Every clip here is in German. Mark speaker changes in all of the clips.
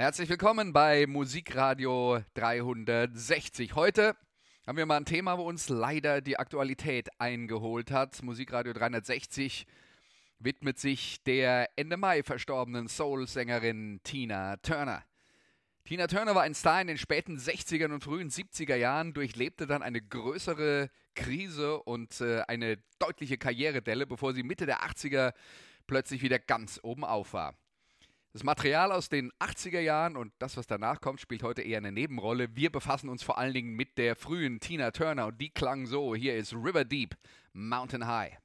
Speaker 1: Herzlich willkommen bei Musikradio 360. Heute haben wir mal ein Thema, wo uns leider die Aktualität eingeholt hat. Musikradio 360 widmet sich der Ende Mai verstorbenen Soul-Sängerin Tina Turner. Tina Turner war ein Star in den späten 60er und frühen 70er Jahren, durchlebte dann eine größere Krise und äh, eine deutliche Karrieredelle, bevor sie Mitte der 80er plötzlich wieder ganz oben auf war. Das Material aus den 80er Jahren und das, was danach kommt, spielt heute eher eine Nebenrolle. Wir befassen uns vor allen Dingen mit der frühen Tina Turner und die klang so. Hier ist River Deep, Mountain High.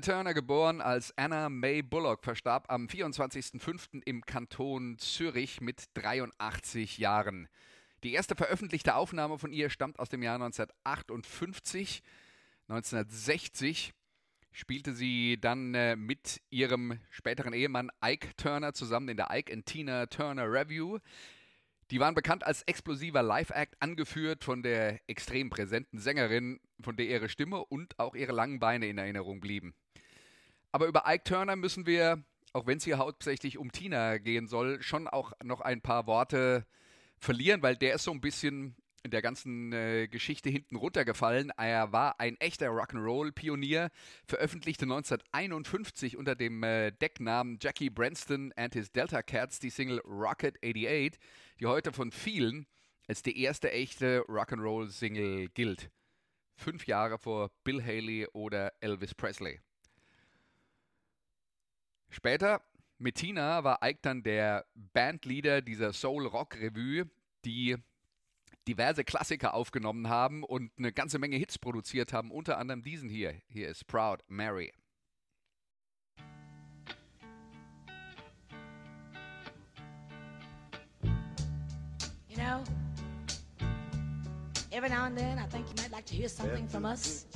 Speaker 1: Tina Turner, geboren als Anna May Bullock, verstarb am 24.05. im Kanton Zürich mit 83 Jahren. Die erste veröffentlichte Aufnahme von ihr stammt aus dem Jahr 1958. 1960 spielte sie dann äh, mit ihrem späteren Ehemann Ike Turner zusammen in der Ike and Tina Turner Review. Die waren bekannt als explosiver Live-Act, angeführt von der extrem präsenten Sängerin, von der ihre Stimme und auch ihre langen Beine in Erinnerung blieben. Aber über Ike Turner müssen wir, auch wenn es hier hauptsächlich um Tina gehen soll, schon auch noch ein paar Worte verlieren, weil der ist so ein bisschen
Speaker 2: in der ganzen äh, Geschichte hinten runtergefallen. Er war ein echter Rock'n'Roll-Pionier, veröffentlichte 1951 unter dem äh, Decknamen Jackie Branston and his Delta Cats die Single Rocket 88, die heute von vielen als die erste echte Rock'n'Roll-Single gilt. Fünf Jahre vor Bill Haley oder Elvis Presley. Später mit Tina war Ike dann der Bandleader dieser Soul-Rock-Revue, die diverse Klassiker aufgenommen haben und eine ganze Menge Hits produziert haben, unter anderem diesen hier. Hier ist Proud Mary.
Speaker 1: You know, every now and then I think you might like to hear something from us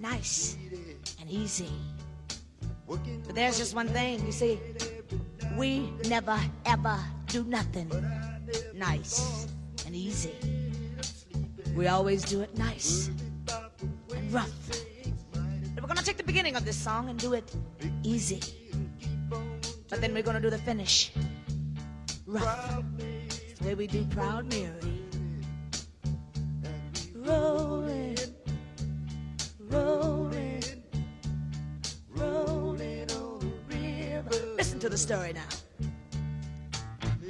Speaker 1: nice and easy. But there's just one thing, you see, we never ever do nothing nice and easy. We always do it nice and rough. And we're gonna take the beginning of this song and do it easy. But then we're gonna do the finish rough. It's the way we do Proud Mary. The story now.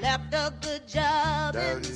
Speaker 1: Left a good job in the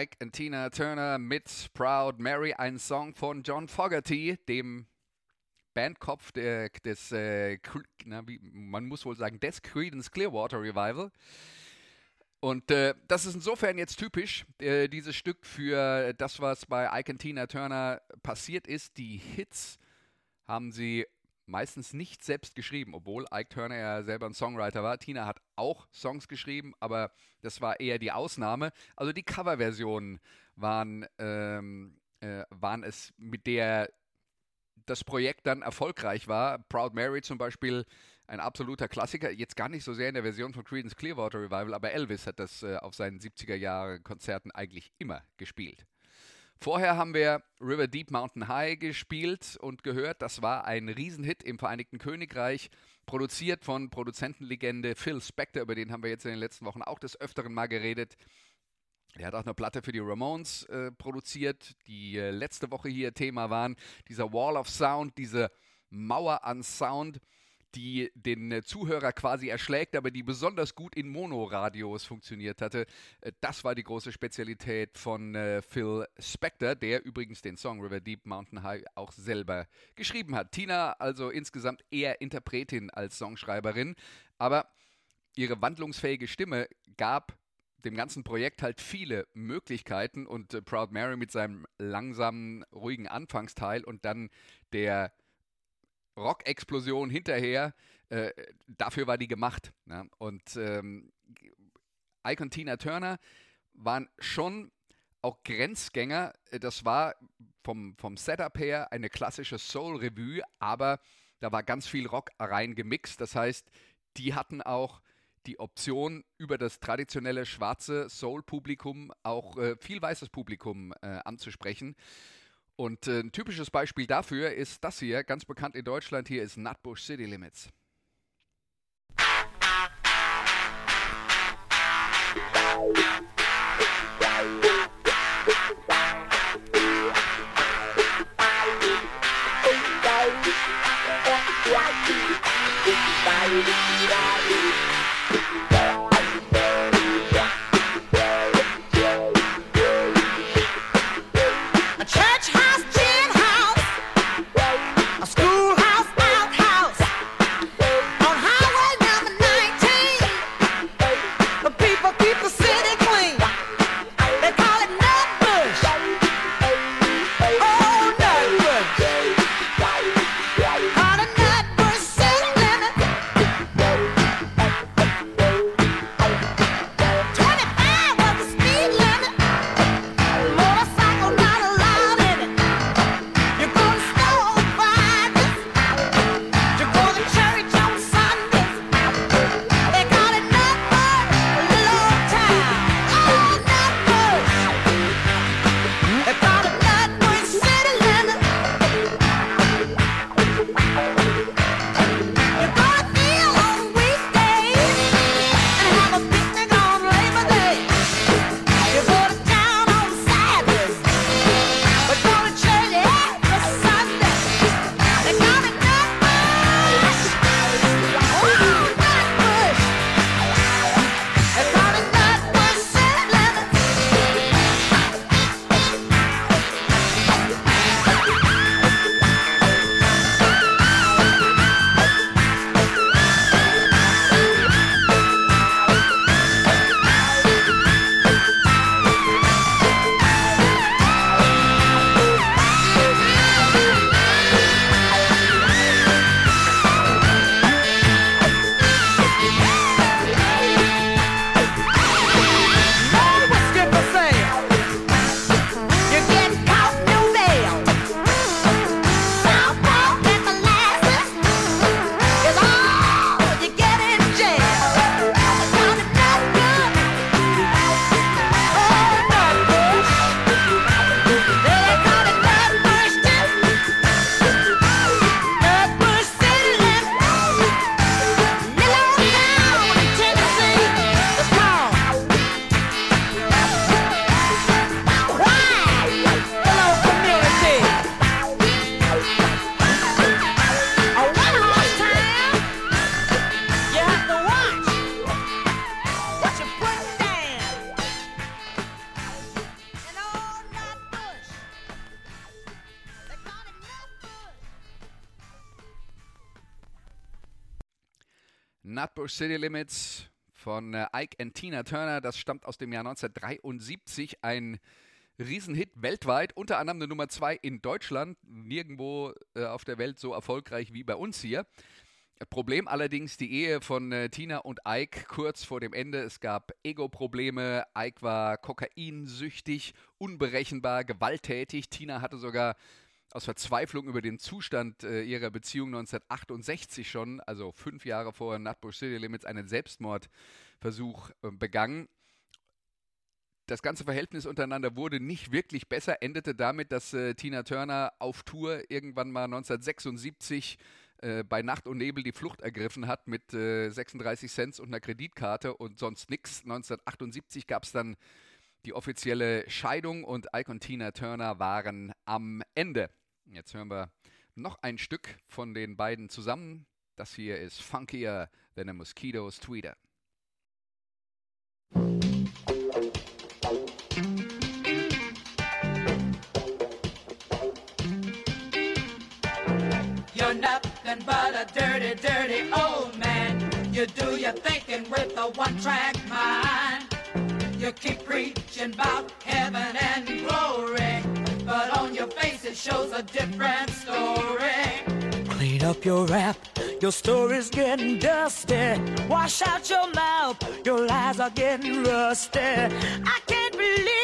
Speaker 2: Ike und Tina Turner mit Proud Mary, ein Song von John Fogerty, dem Bandkopf der, des, äh, na, wie, man muss wohl sagen, des Creedence Clearwater Revival. Und äh, das ist insofern jetzt typisch, äh, dieses Stück für das, was bei Ike und Tina Turner passiert ist. Die Hits haben sie meistens nicht selbst geschrieben, obwohl Ike Turner ja selber ein Songwriter war. Tina hat auch Songs geschrieben, aber das war eher die Ausnahme. Also die Coverversionen waren, ähm, äh, waren es, mit der das Projekt dann erfolgreich war. Proud Mary zum Beispiel, ein absoluter Klassiker. Jetzt gar nicht so sehr in der Version von Creedence Clearwater Revival, aber Elvis hat das äh, auf seinen 70er Jahre Konzerten eigentlich immer gespielt. Vorher haben wir River Deep Mountain High gespielt und gehört. Das war ein Riesenhit im Vereinigten Königreich, produziert von Produzentenlegende Phil Spector, über den haben wir jetzt in den letzten Wochen auch des Öfteren mal geredet. Er hat auch eine Platte für die Ramones äh, produziert, die äh, letzte Woche hier Thema waren. Dieser Wall of Sound, diese Mauer an Sound, die den äh, Zuhörer quasi erschlägt, aber die besonders gut in Monoradios funktioniert hatte. Äh, das war die große Spezialität von äh, Phil Spector, der übrigens den Song River Deep Mountain High auch selber geschrieben hat. Tina also insgesamt eher Interpretin als Songschreiberin, aber ihre wandlungsfähige Stimme gab dem ganzen Projekt halt viele Möglichkeiten und Proud Mary mit seinem langsamen, ruhigen Anfangsteil und dann der Rock-Explosion hinterher, äh, dafür war die gemacht. Ne? Und ähm, Ike und Tina Turner waren schon auch Grenzgänger. Das war vom, vom Setup her eine klassische Soul-Revue, aber da war ganz viel Rock reingemixt. Das heißt, die hatten auch die Option, über das traditionelle schwarze Soul-Publikum auch äh, viel weißes Publikum äh, anzusprechen. Und äh, ein typisches Beispiel dafür ist das hier, ganz bekannt in Deutschland. Hier ist Nutbush City Limits.
Speaker 3: A
Speaker 2: Nutbush City Limits von äh, Ike and Tina Turner. Das stammt aus dem Jahr 1973. Ein Riesenhit weltweit, unter anderem eine Nummer 2 in Deutschland. Nirgendwo äh, auf der Welt so erfolgreich wie bei uns hier. Problem allerdings die Ehe von äh, Tina und Ike kurz vor dem Ende. Es gab Ego-Probleme. Ike war kokainsüchtig, unberechenbar, gewalttätig. Tina hatte sogar aus Verzweiflung über den Zustand äh, ihrer Beziehung 1968 schon, also fünf Jahre vor Nutbush City Limits, einen Selbstmordversuch äh, begangen. Das ganze Verhältnis untereinander wurde nicht wirklich besser, endete damit, dass äh, Tina Turner auf Tour irgendwann mal 1976 äh, bei Nacht und Nebel die Flucht ergriffen hat mit äh, 36 Cent und einer Kreditkarte und sonst nichts. 1978 gab es dann die offizielle Scheidung und Ike und Tina Turner waren am Ende. Jetzt hören wir noch ein Stück von den beiden zusammen. Das hier ist Funkier than a Mosquito's Tweeter.
Speaker 4: You're nothing but a dirty, dirty old man. You do your thinking with a one-track mind. You keep preaching about heaven and glory, it shows a different story.
Speaker 1: Clean up your rap, your story's getting dusty. Wash out your mouth, your lies are getting rusty. I can't believe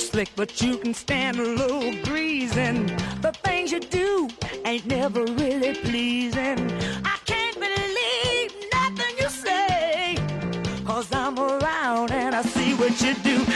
Speaker 1: slick, but you can stand a little greasing. The things you do ain't never really pleasing. I can't believe nothing you say. Cause I'm around and I see what you do.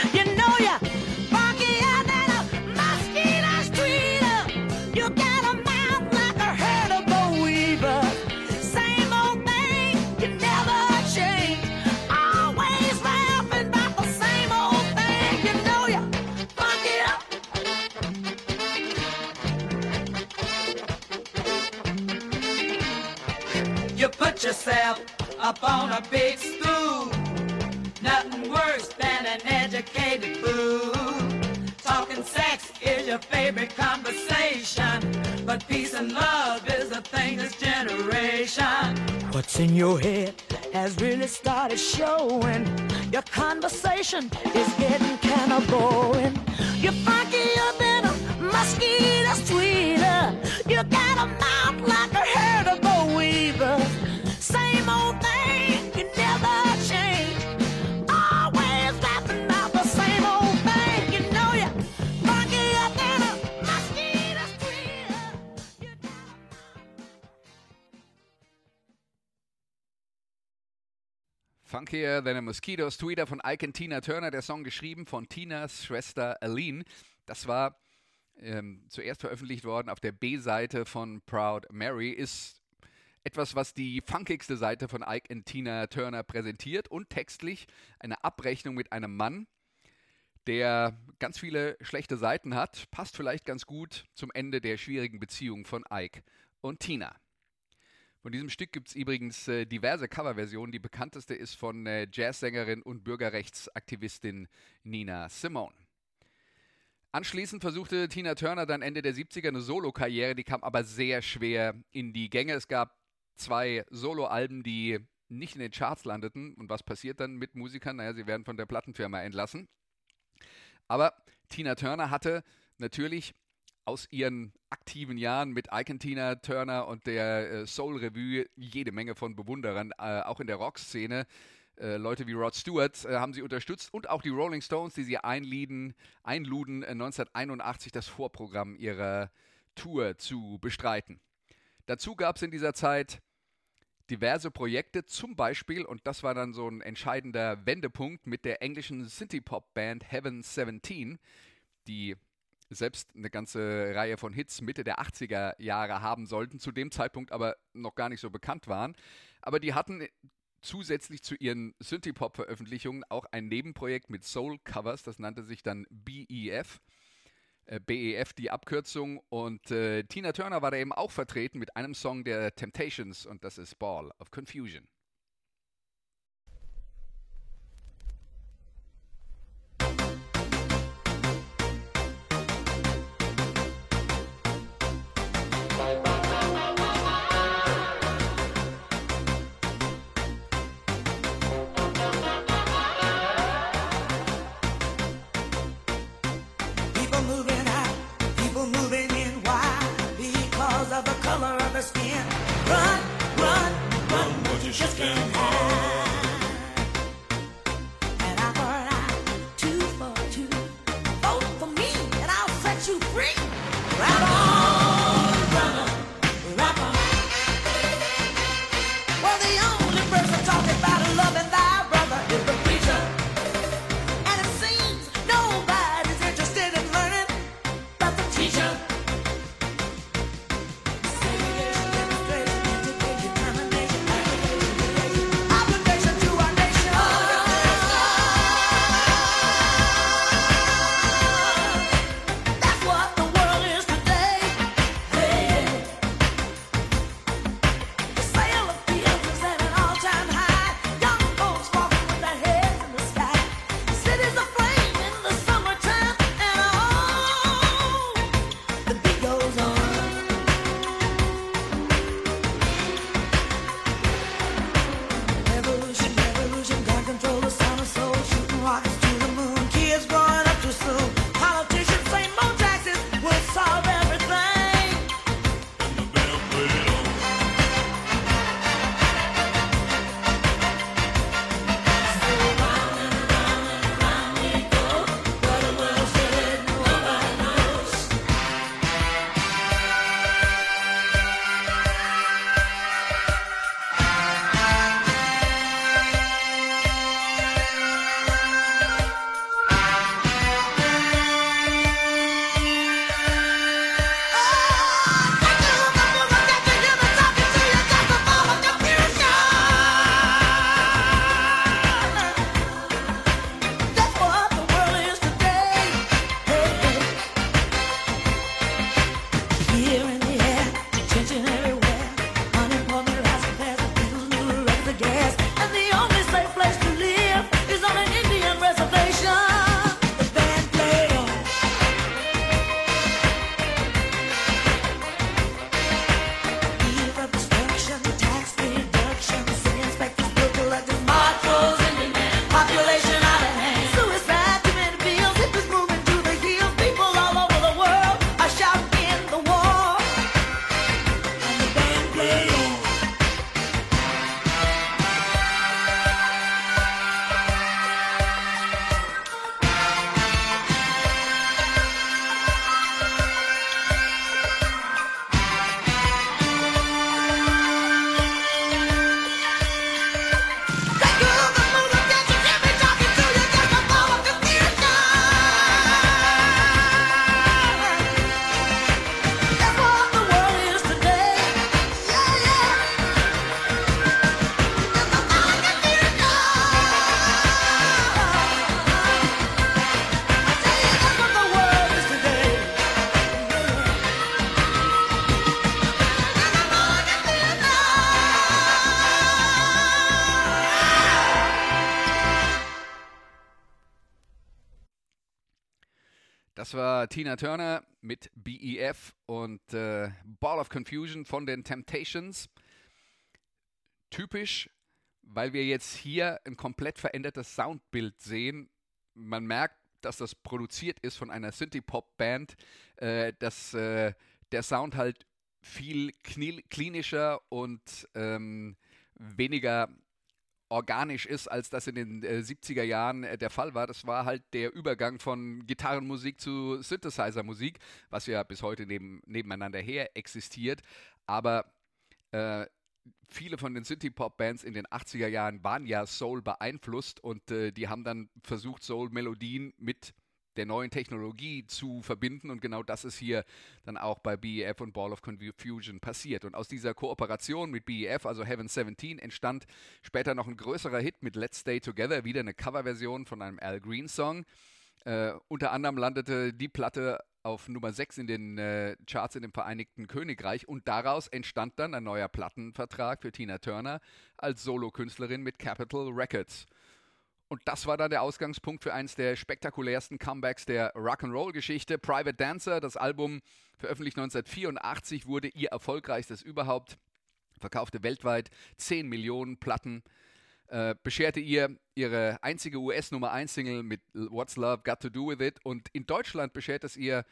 Speaker 4: Up on a big stool. Nothing worse than an educated fool. Talking sex is your favorite conversation. But peace and love is the thing this generation.
Speaker 1: What's in your head has really started showing. Your conversation is getting kind of boring. You're funkier than a mosquito's tweeter. You got a mouth like a herd of boll
Speaker 2: funkier than a Mosquito's Tweeter von Ike und Tina Turner, der Song geschrieben von Tinas Schwester Aline. Das war ähm, zuerst veröffentlicht worden auf der B-Seite von Proud Mary, ist etwas, was die funkigste Seite von Ike und Tina Turner präsentiert und textlich eine Abrechnung mit einem Mann, der ganz viele schlechte Seiten hat, passt vielleicht ganz gut zum Ende der schwierigen Beziehung von Ike und Tina. Von diesem Stück gibt es übrigens äh, diverse Coverversionen. Die bekannteste ist von äh, Jazzsängerin und Bürgerrechtsaktivistin Nina Simone. Anschließend versuchte Tina Turner dann Ende der 70er eine Solokarriere, die kam aber sehr schwer in die Gänge. Es gab zwei Soloalben, die nicht in den Charts landeten. Und was passiert dann mit Musikern? Naja, sie werden von der Plattenfirma entlassen. Aber Tina Turner hatte natürlich aus ihren aktiven Jahren mit Ike Tina Turner und der äh, Soul Revue jede Menge von Bewunderern, äh, auch in der Rockszene. Äh, Leute wie Rod Stewart äh, haben sie unterstützt und auch die Rolling Stones, die sie einlieden, einluden, äh, 1981 das Vorprogramm ihrer Tour zu bestreiten. Dazu gab es in dieser Zeit diverse Projekte, zum Beispiel, und das war dann so ein entscheidender Wendepunkt mit der englischen Synthie-Pop-Band Heaven 17, die
Speaker 1: selbst eine ganze Reihe von Hits Mitte der 80er Jahre haben sollten, zu dem Zeitpunkt aber noch gar nicht so bekannt waren. Aber die hatten zusätzlich zu ihren Synthie-Pop-Veröffentlichungen auch ein Nebenprojekt mit Soul-Covers, das nannte sich dann BEF. Äh, BEF die Abkürzung und äh, Tina Turner war da eben auch vertreten mit einem Song der Temptations und das ist Ball of Confusion. Das war Tina Turner mit BEF und äh, Ball of Confusion von den Temptations. Typisch, weil wir jetzt hier ein komplett verändertes Soundbild sehen. Man merkt, dass das produziert ist von einer Synthie-Pop-Band, äh, dass äh, der Sound halt viel klinischer und ähm, weniger organisch ist, als das in den äh, 70er Jahren äh, der Fall war. Das war halt der Übergang von Gitarrenmusik zu Synthesizer-Musik, was ja bis heute neben, nebeneinander her existiert. Aber äh, viele von den Synthie-Pop-Bands in den 80er Jahren waren ja Soul beeinflusst und äh, die haben dann versucht, Soul-Melodien mit
Speaker 2: der neuen Technologie zu verbinden. Und genau das ist hier dann auch bei BEF und Ball of Confusion passiert. Und aus dieser Kooperation mit BEF, also Heaven 17, entstand später noch ein größerer Hit mit Let's Stay Together, wieder eine Coverversion von einem Al Green Song. Äh, unter anderem landete die Platte auf Nummer 6 in den äh, Charts in dem Vereinigten Königreich und daraus entstand dann ein neuer Plattenvertrag für Tina Turner als Solokünstlerin mit Capitol Records. Und das war dann der Ausgangspunkt für eines der spektakulärsten Comebacks der Rock'n'Roll-Geschichte. Private Dancer, das Album veröffentlicht 1984, wurde ihr erfolgreichstes überhaupt, verkaufte weltweit 10 Millionen Platten, äh, bescherte ihr ihre einzige US-Nummer 1-Single mit What's Love Got to Do With It und in Deutschland beschert es ihr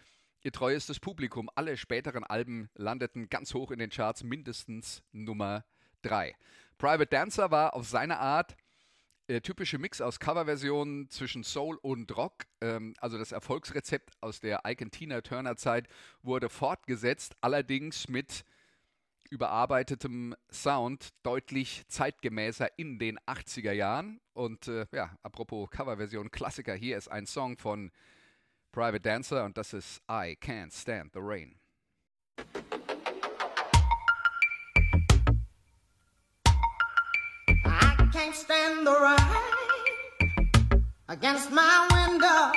Speaker 2: ihr treuestes Publikum. Alle späteren Alben landeten ganz hoch in den Charts, mindestens Nummer 3. Private Dancer war auf seine Art der typische Mix aus Coverversionen zwischen Soul und Rock, ähm, also das Erfolgsrezept aus der Ike Tina Turner Zeit, wurde fortgesetzt, allerdings mit überarbeitetem Sound, deutlich zeitgemäßer in den 80er Jahren. Und äh, ja, apropos Coverversion, Klassiker, hier ist ein Song von Private Dancer und das ist I Can't Stand the Rain.
Speaker 1: Can't stand the rain against my window,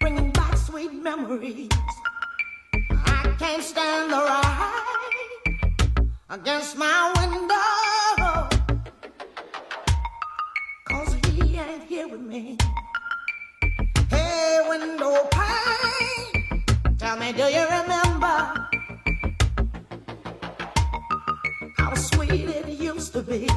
Speaker 1: bringing back sweet memories. I can't stand the rain against my window, cause he ain't here with me. Hey, window pane, tell me, do you remember? Sweet it used to be.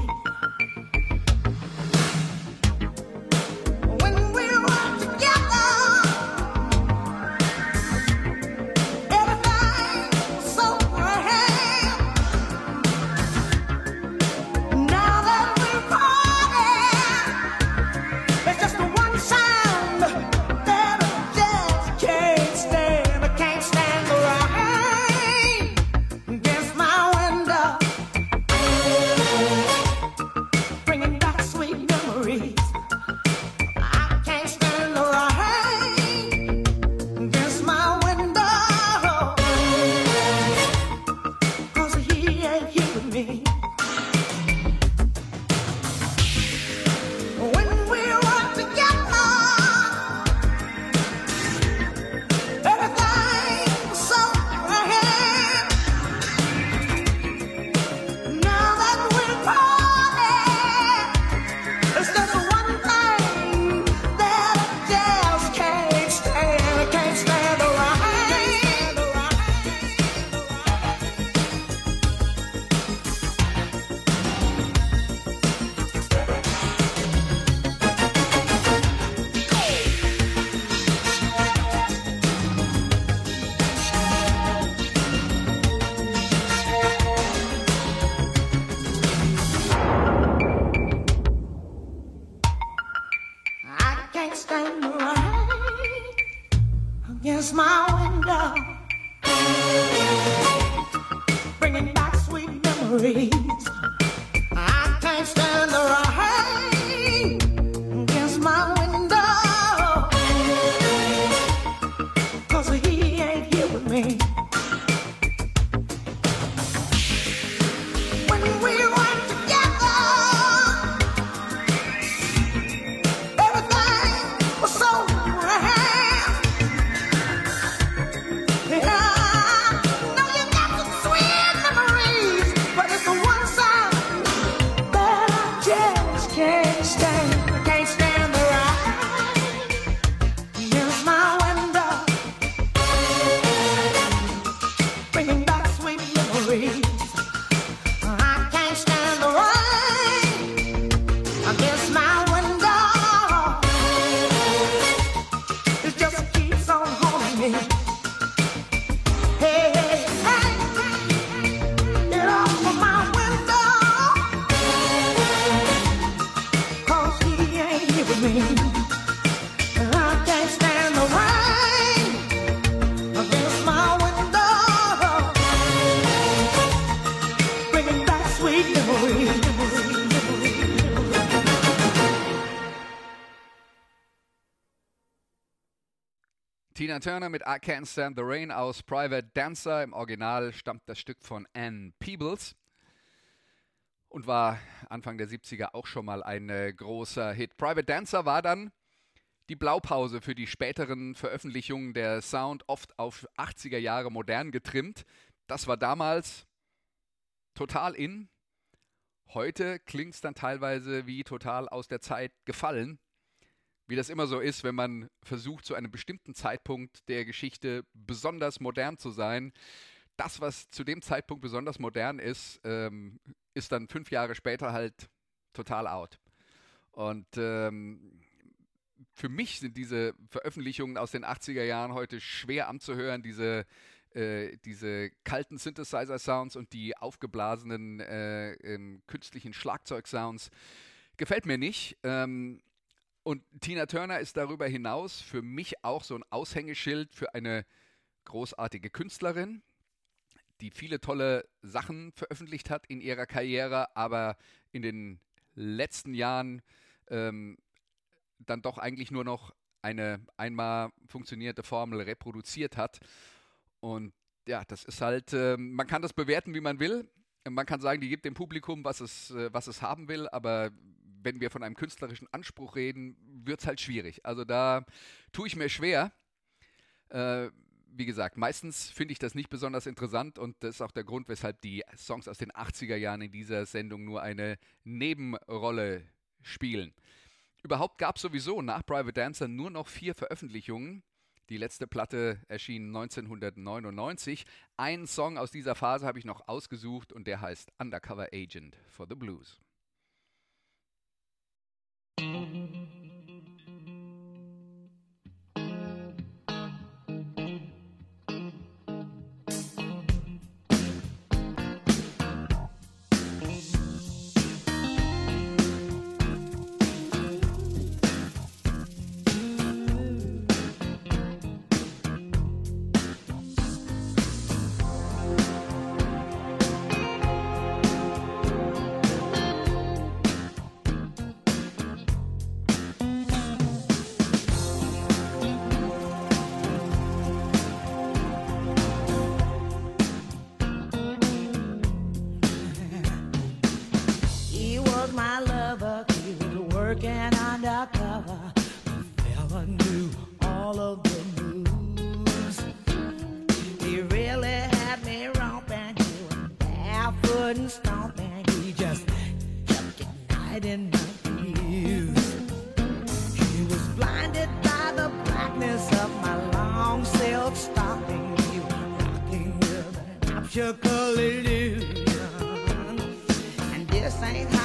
Speaker 2: Tina Turner mit I Can't Stand the Rain aus Private Dancer. Im Original stammt das Stück von Anne Peebles und war Anfang der 70er auch schon mal ein äh, großer Hit. Private Dancer war dann die Blaupause für die späteren Veröffentlichungen der Sound, oft auf 80er Jahre modern getrimmt. Das war damals total in. Heute klingt es dann teilweise wie total aus der Zeit gefallen. Wie das immer so ist, wenn man versucht, zu einem bestimmten Zeitpunkt der Geschichte besonders modern zu sein. Das, was zu dem Zeitpunkt besonders modern ist, ähm, ist dann fünf Jahre später halt total out. Und ähm, für mich sind diese Veröffentlichungen aus den 80er Jahren heute schwer anzuhören, diese, äh, diese kalten Synthesizer-Sounds und die aufgeblasenen äh, ähm, künstlichen Schlagzeug-Sounds. Gefällt mir nicht. Ähm, und Tina Turner ist darüber hinaus für mich auch so ein Aushängeschild für eine großartige Künstlerin, die viele tolle Sachen veröffentlicht hat in ihrer Karriere, aber in den letzten Jahren ähm, dann doch eigentlich nur noch eine einmal funktionierte Formel reproduziert hat. Und ja, das ist halt, ähm, man kann das bewerten, wie man will. Man kann sagen, die gibt dem Publikum, was es, äh, was es haben will, aber wenn wir von einem künstlerischen Anspruch reden, wird es halt schwierig. Also da tue ich mir schwer. Äh, wie gesagt, meistens finde ich das nicht besonders interessant und das ist auch der Grund, weshalb die Songs aus den 80er Jahren in dieser Sendung nur eine Nebenrolle spielen. Überhaupt gab es sowieso nach Private Dancer nur noch vier Veröffentlichungen. Die letzte Platte erschien 1999. Einen Song aus dieser Phase habe ich noch ausgesucht und der heißt Undercover Agent for the Blues.
Speaker 1: Mm-hmm. your. And this ain't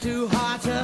Speaker 1: too hot to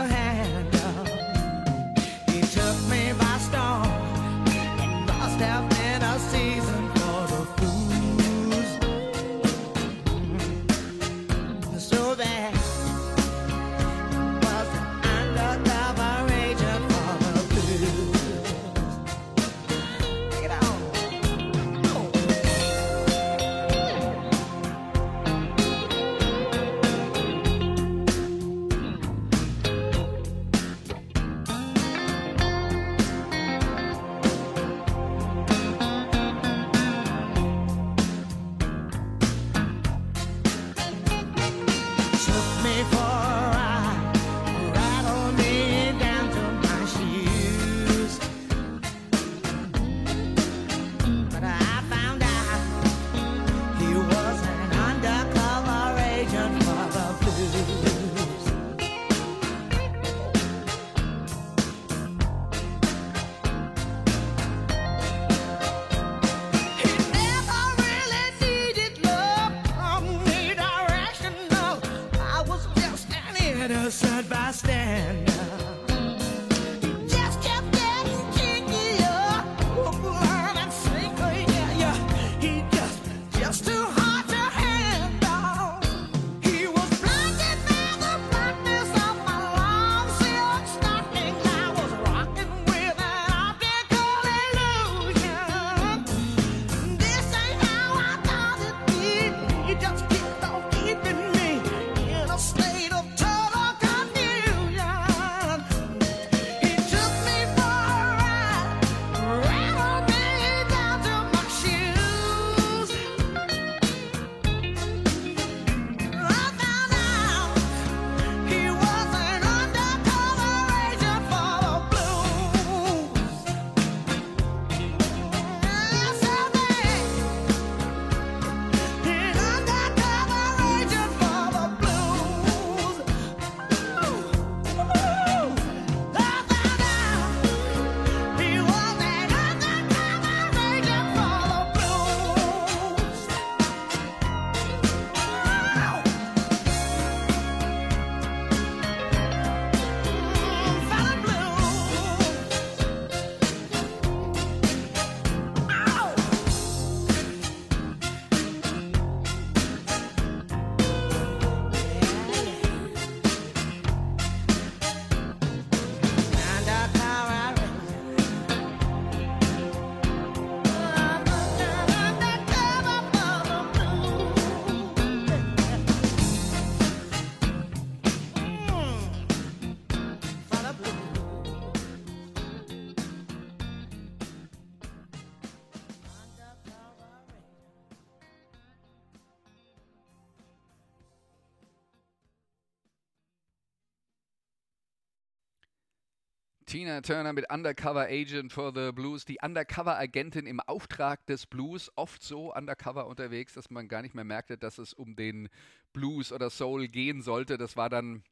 Speaker 2: Tina Turner mit Undercover Agent for the Blues, die Undercover-Agentin im Auftrag des Blues, oft so undercover unterwegs, dass man gar nicht mehr merkte, dass es um den Blues oder Soul gehen sollte. Das war dann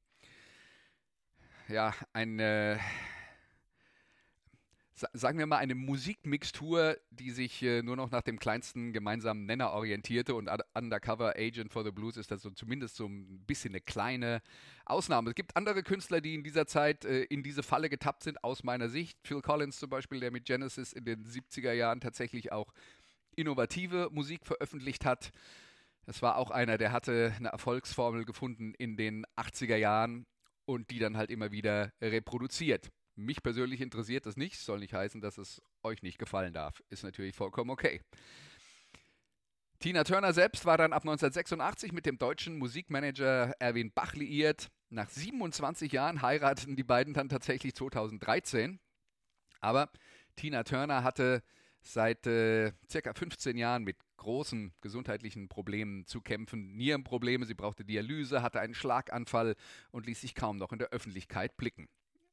Speaker 2: ja ein, äh, sagen wir mal, eine Musikmixtur, die sich äh, nur noch nach dem kleinsten gemeinsamen Nenner orientierte und Undercover Agent for the Blues ist das so zumindest so ein bisschen eine kleine Ausnahme. Es gibt andere Künstler, die in dieser Zeit äh, in diese Falle getappt sind, aus meiner Sicht. Phil Collins zum Beispiel, der mit Genesis in den 70er Jahren tatsächlich auch innovative Musik veröffentlicht hat. Das war auch einer, der hatte eine Erfolgsformel gefunden in den 80er Jahren und die dann halt immer wieder reproduziert. Mich persönlich interessiert das nicht, soll nicht heißen, dass es euch nicht gefallen darf. Ist natürlich vollkommen okay. Tina Turner selbst war dann ab 1986 mit dem deutschen Musikmanager Erwin Bach liiert. Nach 27 Jahren heirateten die beiden dann tatsächlich 2013. Aber Tina Turner hatte seit äh, circa 15 Jahren mit großen gesundheitlichen Problemen zu kämpfen. Nierenprobleme, sie brauchte Dialyse, hatte einen Schlaganfall und ließ sich kaum noch in der Öffentlichkeit blicken.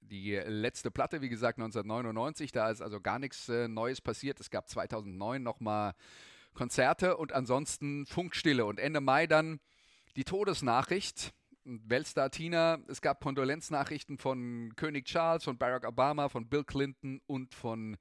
Speaker 2: Die letzte Platte, wie gesagt, 1999, da ist also gar nichts äh, Neues passiert. Es gab 2009 nochmal Konzerte und ansonsten Funkstille. Und Ende Mai dann die Todesnachricht. Weltstar Tina, es gab Kondolenznachrichten von König Charles, von Barack Obama, von Bill Clinton und von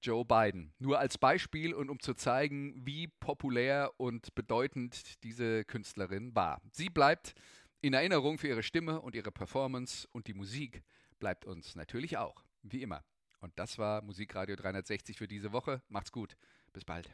Speaker 2: Joe Biden. Nur als Beispiel und um zu zeigen, wie populär und bedeutend diese Künstlerin war. Sie bleibt in Erinnerung für ihre Stimme und ihre Performance und die Musik bleibt uns natürlich auch, wie immer. Und das war Musikradio 360 für diese Woche. Macht's gut. Bis bald.